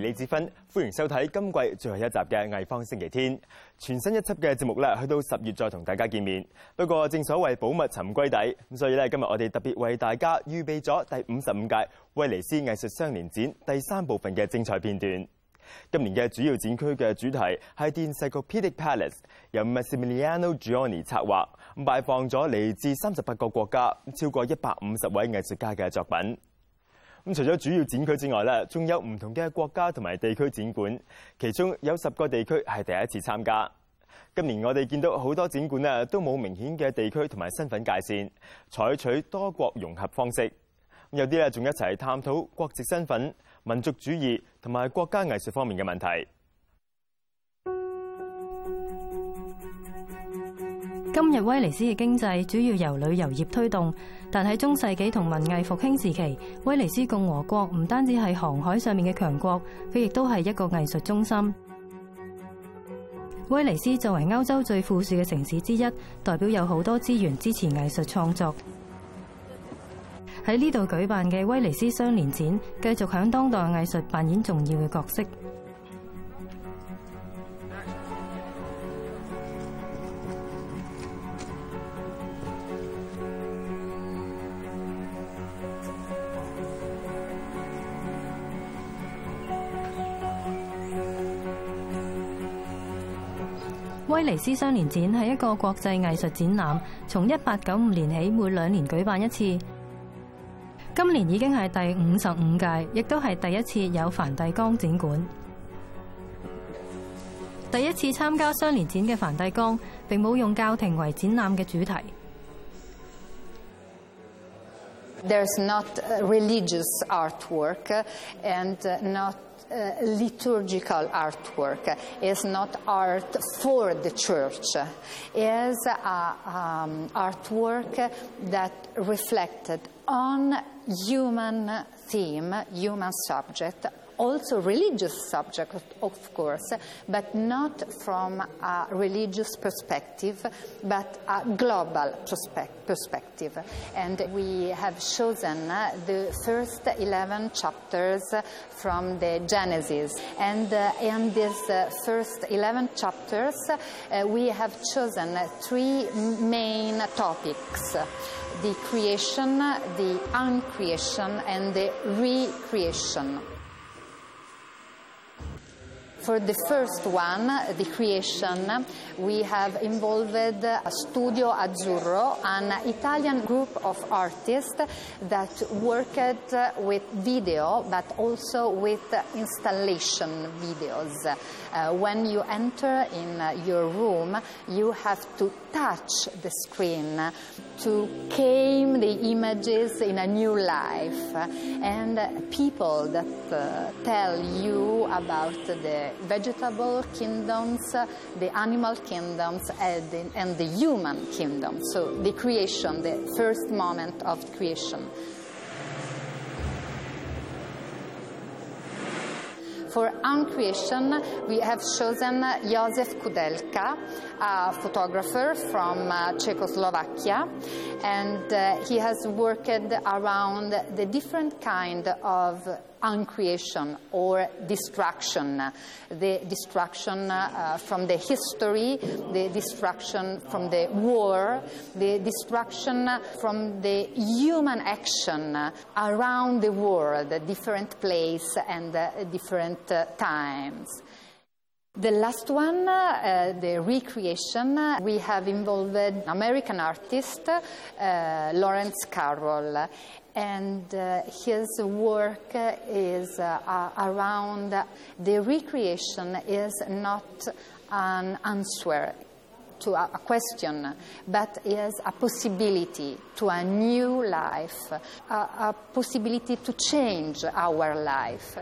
李子芬，歡迎收睇今季最後一集嘅藝方星期天。全新一輯嘅節目咧，去到十月再同大家見面。不過正所謂寶物沉歸底，咁所以咧今日我哋特別為大家預備咗第五十五屆威尼斯藝術雙年展第三部分嘅精彩片段。今年嘅主要展區嘅主題係 The Encyclopedic Palace，由 Massimiliano Gioni 策劃，拜訪咗嚟自三十八個國家、超過一百五十位藝術家嘅作品。咁除咗主要展区之外咧，仲有唔同嘅國家同埋地區展館，其中有十個地區係第一次參加。今年我哋見到好多展館咧都冇明顯嘅地區同埋身份界線，採取多國融合方式。有啲咧仲一齊探討國籍身份、民族主義同埋國家藝術方面嘅問題。今日威尼斯嘅经济主要由旅游业推动，但喺中世纪同文艺复兴时期，威尼斯共和国唔单止系航海上面嘅强国，佢亦都系一个艺术中心。威尼斯作为欧洲最富庶嘅城市之一，代表有好多资源支持艺术创作。喺呢度举办嘅威尼斯双年展，继续响当代艺术扮演重要嘅角色。威尼斯双年展系一个国际艺术展览，从一八九五年起每两年举办一次。今年已经系第五十五届，亦都系第一次有梵蒂冈展馆。第一次参加双年展嘅梵蒂冈，并冇用教廷为展览嘅主题。There's not religious artwork and not uh, liturgical artwork. It's not art for the church. It's um, artwork that reflected on human theme, human subject, also religious subject, of course, but not from a religious perspective, but a global perspective. perspective. And we have chosen the first 11 chapters from the Genesis. And uh, in these uh, first 11 chapters, uh, we have chosen three main topics the creation, the uncreation, and the recreation. For the first one, the creation, we have involved Studio Azzurro, an Italian group of artists that worked with video but also with installation videos. Uh, when you enter in your room, you have to touch the screen to came the images in a new life. And people that uh, tell you about the vegetable kingdoms, the animal kingdoms, and the, and the human kingdom. So the creation, the first moment of creation. For uncreation, we have chosen Josef Koudelka, a photographer from uh, Czechoslovakia, and uh, he has worked around the different kind of uncreation or destruction. The destruction uh, from the history, the destruction from the war, the destruction from the human action around the world, different place and different uh, times. The last one, uh, the recreation, we have involved American artist uh, Lawrence Carroll, and uh, his work is uh, around the recreation is not an answer to a question, but is a possibility to a new life, a, a possibility to change our life.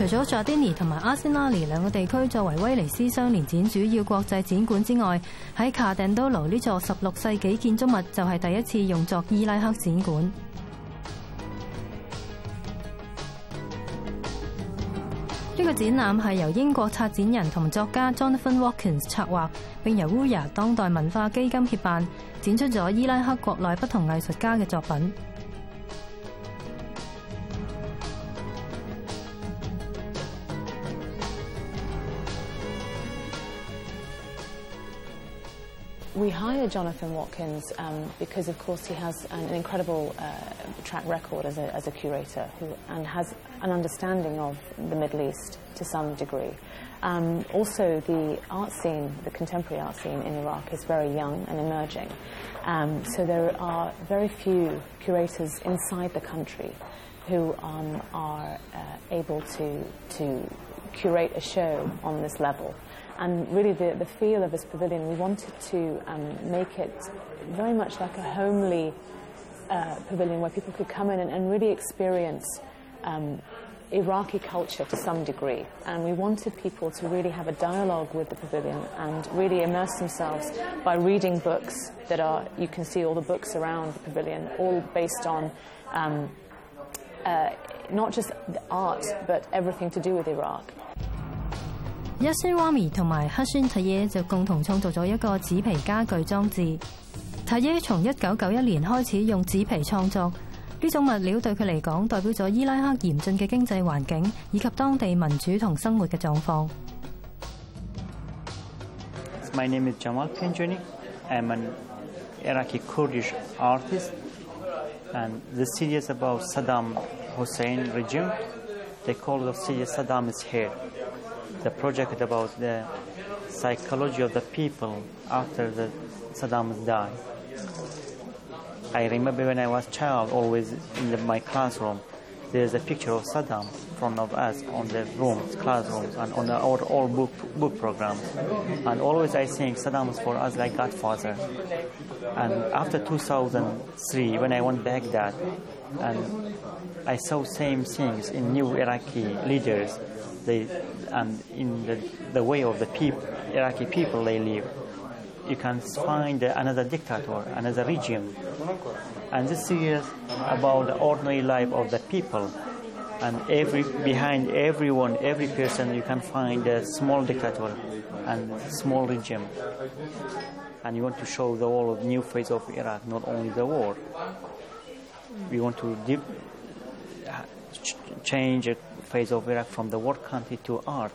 除咗 Giardini 同埋 Arsenali 兩個地區作為威尼斯雙年展主要國際展館之外，喺卡定多羅呢座十六世紀建築物就係第一次用作伊拉克展館。呢個展覽係由英國策展人同作家 Jonathan Watkins 策劃，並由 Wuya 當代文化基金協辦，展出咗伊拉克國內不同藝術家嘅作品。We hired Jonathan Watkins um, because, of course, he has an, an incredible uh, track record as a, as a curator who, and has an understanding of the Middle East to some degree. Um, also, the art scene, the contemporary art scene in Iraq is very young and emerging. Um, so there are very few curators inside the country who um, are uh, able to, to curate a show on this level. And really, the, the feel of this pavilion, we wanted to um, make it very much like a homely uh, pavilion where people could come in and, and really experience um, Iraqi culture to some degree. And we wanted people to really have a dialogue with the pavilion and really immerse themselves by reading books that are, you can see all the books around the pavilion, all based on um, uh, not just the art, but everything to do with Iraq. 一酸娃咪同埋黑酸提耶就共同創造咗一個紙皮家具裝置。提耶從一九九一年開始用紙皮創作，呢種物料對佢嚟講代表咗伊拉克嚴峻嘅經濟環境以及當地民主同生活嘅狀況。My name is Jamal Penjuni. I'm an Iraqi Kurdish artist, and the series about Saddam Hussein regime, they call the series Saddam is here. The project about the psychology of the people after the Saddam died. I remember when I was child, always in the, my classroom, there's a picture of Saddam in front of us on the rooms, classrooms, and on our all book, book programs. And always I think Saddam was for us like Godfather. And after 2003, when I went Baghdad, and I saw same things in new Iraqi leaders, they, and in the, the way of the people, Iraqi people they live. You can find another dictator, another regime. And this is about the ordinary life of the people. And every, behind everyone, every person, you can find a small dictator and small regime. And you want to show the whole new face of Iraq, not only the war. We want to change the from the war country to art.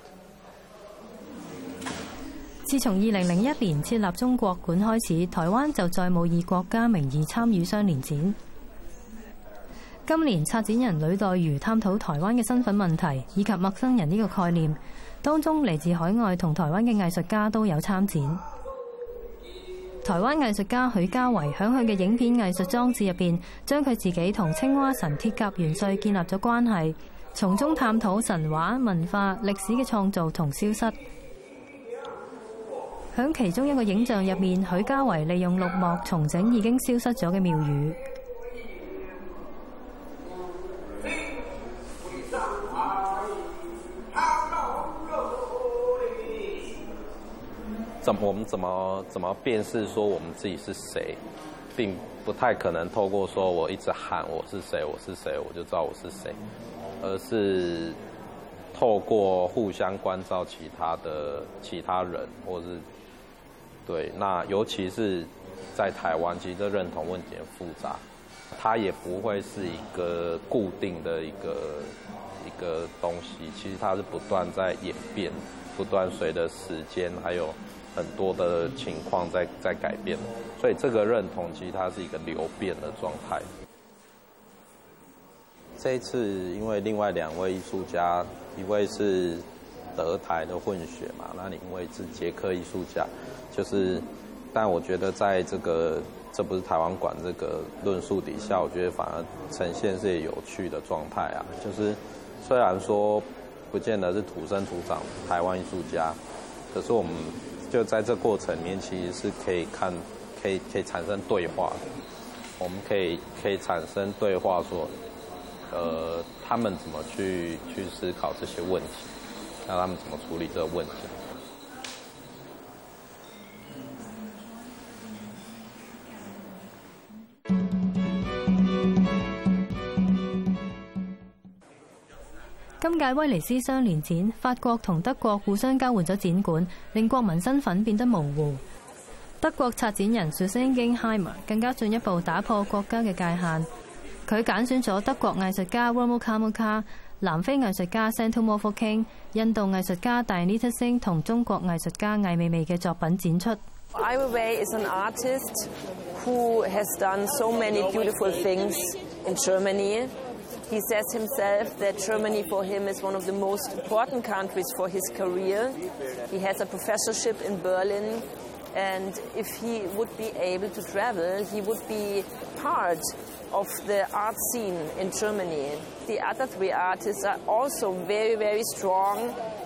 自從二零零一年設立中國館開始，台灣就再冇以國家名義參與雙年展。今年策展人呂岱如探討台灣嘅身份問題以及陌生人呢個概念，當中嚟自海外同台灣嘅藝術家都有參展。台灣藝術家許家維喺佢嘅影片藝術裝置入邊，將佢自己同青蛙神鐵甲元帥建立咗關係，從中探討神話、文化、歷史嘅創造同消失。喺其中一個影像入面，許家維利用綠幕重整已經消失咗嘅廟宇。怎我们怎么怎么辨识说我们自己是谁，并不太可能透过说我一直喊我是谁我是谁我就知道我是谁，而是透过互相关照其他的其他人，或是对那尤其是在台湾，其实这认同问题很复杂，它也不会是一个固定的一个一个东西，其实它是不断在演变，不断随着时间还有。很多的情况在在改变，所以这个认同其实它是一个流变的状态。这一次因为另外两位艺术家，一位是德台的混血嘛，那另一位是捷克艺术家，就是，但我觉得在这个这不是台湾馆这个论述底下，我觉得反而呈现是有趣的状态啊，就是虽然说不见得是土生土长台湾艺术家，可是我们。就在这过程里面，其实是可以看，可以可以产生对话。我们可以可以产生对话，说，呃，他们怎么去去思考这些问题，那他们怎么处理这个问题？今届威尼斯雙年展，法国同德国互相交换咗展馆，令国民身份变得模糊。德国策展人 Susanne Gingheimer 更加进一步打破国家嘅界限，佢揀選咗德國藝術家 Romeo Kamka、南非藝術家 Santo King、印度藝術家 Dayanita Singh Weiwei is an artist who has done so many beautiful things in Germany. He says himself that Germany for him is one of the most important countries for his career. He has a professorship in Berlin, and if he would be able to travel, he would be part of the art scene in Germany. The other three artists are also very, very strong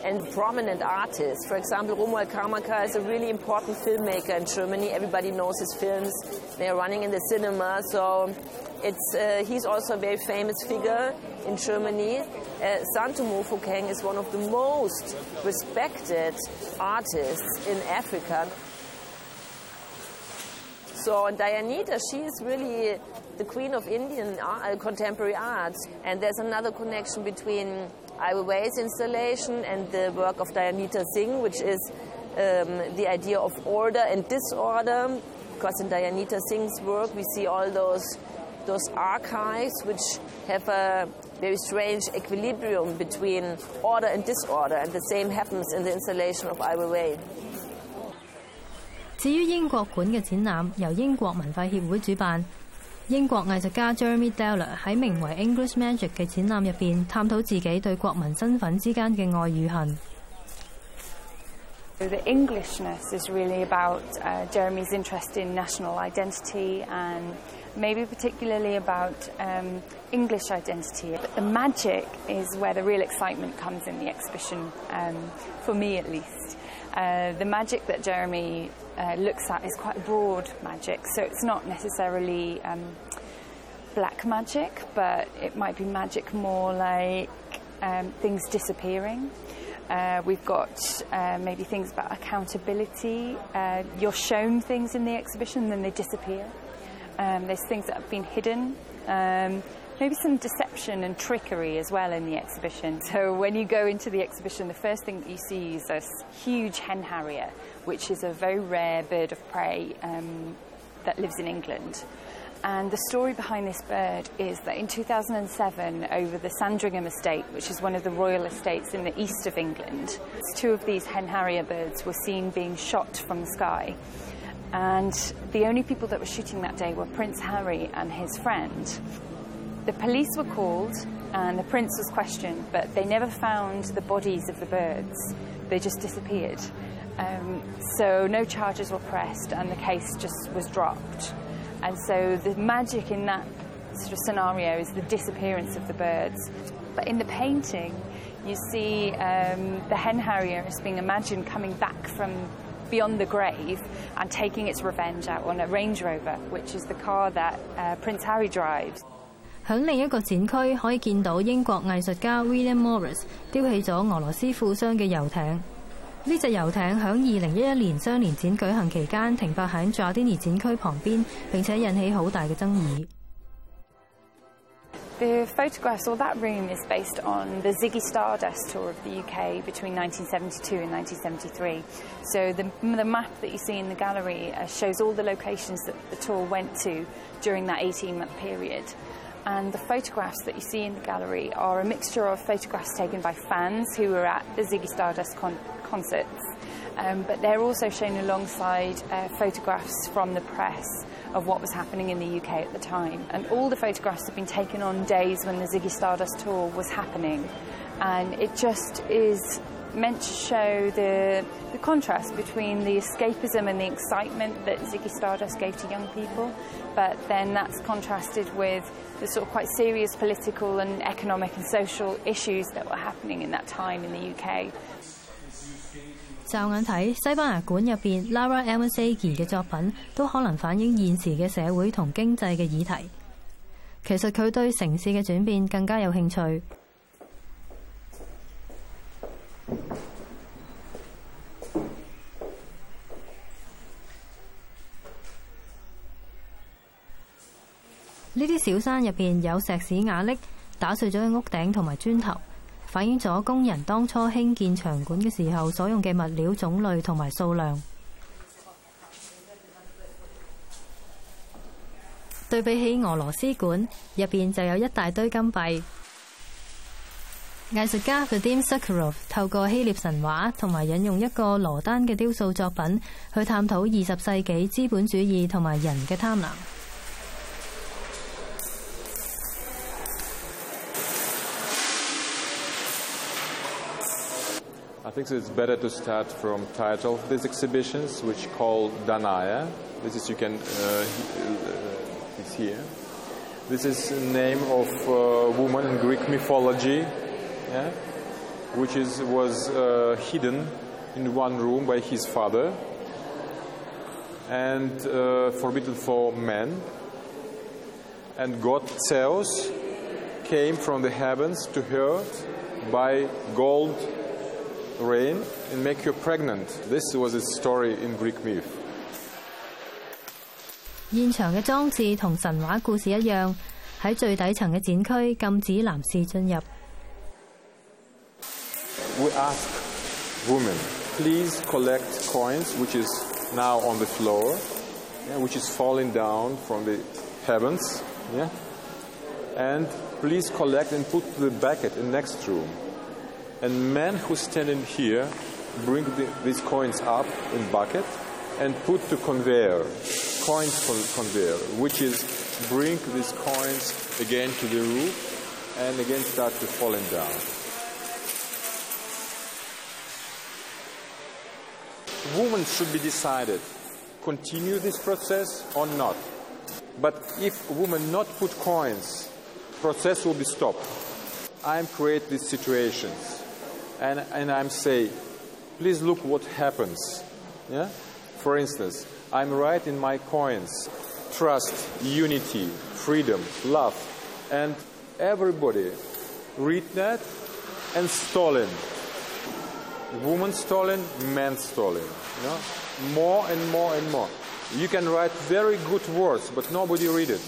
and prominent artists. For example, Romuald Karmakar is a really important filmmaker in Germany. Everybody knows his films. They are running in the cinema, so it's, uh, he's also a very famous figure in Germany. Uh, Santu Mofokeng is one of the most respected artists in Africa. So Dayanita, she is really the queen of Indian art, uh, contemporary art. And there's another connection between Ai Weiwei's installation and the work of Dayanita Singh, which is um, the idea of order and disorder. Because in Dayanita Singh's work, we see all those those archives which have a very strange equilibrium between order and disorder, and the same happens in the installation of Ai Weiwei. 至于英国馆嘅展览，由英国文化协会主办。英国艺术家 Jeremy Deller 喺名为 English Magic 嘅展览入边，探讨自己对国民身份之间嘅爱与恨。 The Englishness is really about uh, Jeremy's interest in national identity and maybe particularly about um, English identity. But the magic is where the real excitement comes in the exhibition, um, for me at least. Uh, the magic that Jeremy uh, looks at is quite broad magic, so it's not necessarily um, black magic, but it might be magic more like um, things disappearing. Uh, we've got uh, maybe things about accountability. Uh, you're shown things in the exhibition, then they disappear. Um, there's things that have been hidden. Um, maybe some deception and trickery as well in the exhibition. So when you go into the exhibition, the first thing that you see is a huge hen harrier, which is a very rare bird of prey um, that lives in England. And the story behind this bird is that in 2007, over the Sandringham estate, which is one of the royal estates in the east of England, two of these hen harrier birds were seen being shot from the sky. And the only people that were shooting that day were Prince Harry and his friend. The police were called and the prince was questioned, but they never found the bodies of the birds. They just disappeared. Um, so no charges were pressed and the case just was dropped. And so the magic in that sort of scenario is the disappearance of the birds. But in the painting, you see um, the hen harrier is being imagined coming back from beyond the grave and taking its revenge out on a Range Rover, which is the car that uh, Prince Harry drives. 喺另一個展區可以見到英國藝術家 William Morris 丟棄咗俄羅斯富商嘅遊艇。呢隻遊艇喺二零一一年雙年展舉行期間停泊喺 Giardini 展區旁邊，並且引起好大嘅爭議。The photographs, or that room, is based on the Ziggy Stardust tour of the UK between 1972 and 1973. So the, the map that you see in the gallery shows all the locations that the tour went to during that 18-month period. And the photographs that you see in the gallery are a mixture of photographs taken by fans who were at the Ziggy Stardust con- concerts, um, but they're also shown alongside uh, photographs from the press of what was happening in the UK at the time. And all the photographs have been taken on days when the Ziggy Stardust tour was happening. And it just is meant to show the, the contrast between the escapism and the excitement that Ziggy Stardust gave to young people, but then that's contrasted with the sort of quite serious political and economic and social issues that were happening in that time in the UK. 驟眼睇，西班牙館入邊 Lara Almarcegui 嘅作品都可能反映現時嘅社會同經濟嘅議題。其實佢對城市嘅轉變更加有興趣。呢啲小山入边有石屎瓦砾，打碎咗嘅屋顶同埋砖头，反映咗工人当初兴建场馆嘅时候所用嘅物料种类同埋数量。对比起俄罗斯馆入边就有一大堆金币。艺术家 Vadim Sakhrov 透过希腊神话同埋引用一个罗丹嘅雕塑作品，去探讨二十世纪资本主义同埋人嘅贪婪。I think it's better to start from title of these exhibitions, which called Danaya. This is you can uh, uh, here. This is name of a woman in Greek mythology, yeah, which is was uh, hidden in one room by his father and uh, forbidden for men. And God Zeus came from the heavens to her by gold rain and make her pregnant. This was a story in Greek myth. 现场嘅装置同神话故事一样，喺最底层嘅展区禁止男士进入。 We ask women, please collect coins, which is now on the floor, yeah, which is falling down from the heavens, yeah, and please collect and put to the bucket in next room. And men who stand in here bring the, these coins up in bucket and put to conveyor, coins con- conveyor, which is bring these coins again to the roof and again start to falling down. Women should be decided continue this process or not. But if women not put coins, process will be stopped. I'm create these situations, and and I'm say, please look what happens. Yeah. For instance, I'm writing my coins, trust, unity, freedom, love, and everybody read that and stolen woman stolen, man stolen. You know? More and more and more. You can write very good words, but nobody read it.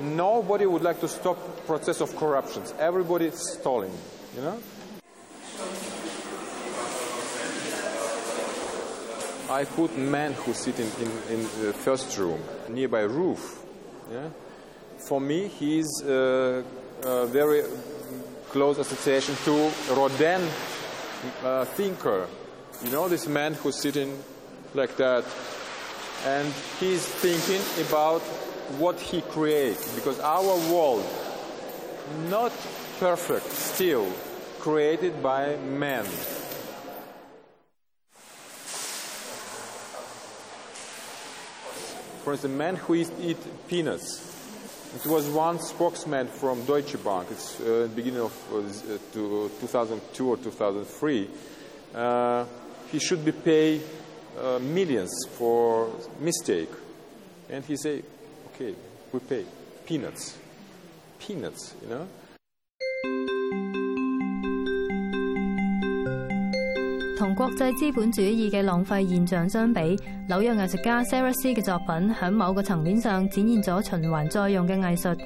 Nobody would like to stop process of corruptions. Everybody stolen. You know? I put men who sit in, in, in the first room, nearby roof. Yeah? For me, he is uh, a very close association to Rodin uh, thinker. You know, this man who's sitting like that, and he's thinking about what he creates because our world, not perfect, still created by man. For instance, man who eat, peanuts. It was one spokesman from Deutsche Bank. It's uh, the beginning of uh, uh, to 2002 or 2003. Uh, he should be paid uh, millions for mistake, and he say, "Okay, we pay peanuts, peanuts." You know. 同國際資本主義嘅浪費現象相比，紐約藝術家 Sarah C 嘅作品喺某個層面上展現咗循環再用嘅藝術。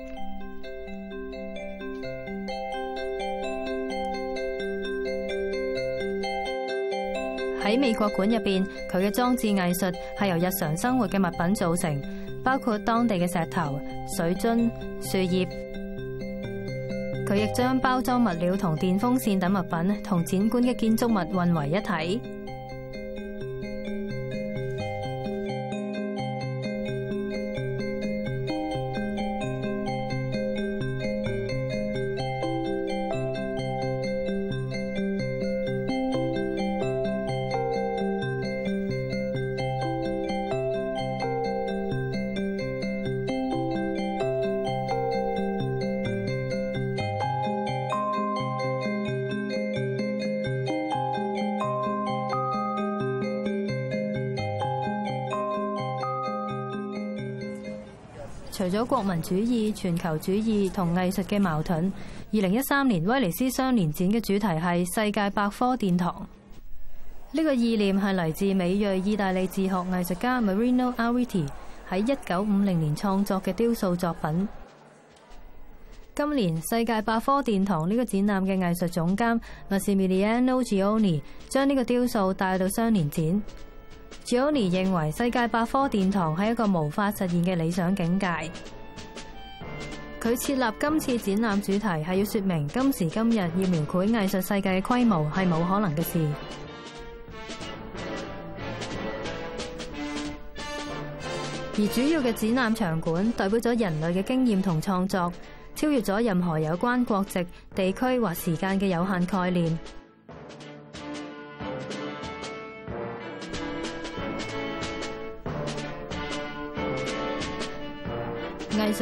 喺美國館入邊，佢嘅裝置藝術係由日常生活嘅物品組成，包括當地嘅石頭、水樽、樹葉。佢亦将包装物料同电风扇等物品同展館嘅建筑物混为一体。咗國民主義、全球主義同藝術嘅矛盾，二零一三年威尼斯双年展嘅主題係世界百科殿堂。呢、個意念係嚟自美裔意大利自學藝術家 Marino Ariti 喺一九五零年創作嘅雕塑作品。今年世界百科殿堂呢個展覽嘅藝術總監 Massimiliano Gioni 將呢個雕塑帶到双年展。Gioni 認為世界百科殿堂係一個無法實現嘅理想境界。佢設立今次展覽主題係要說明今時今日要描繪藝術世界嘅規模係冇可能嘅事。而主要嘅展覽場館代表咗人類嘅經驗同創作，超越咗任何有關國籍、地區或時間嘅有限概念。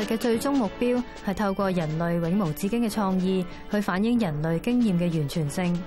嘅最终目标系透过人类永无止境嘅创意，去反映人类经验嘅完全性。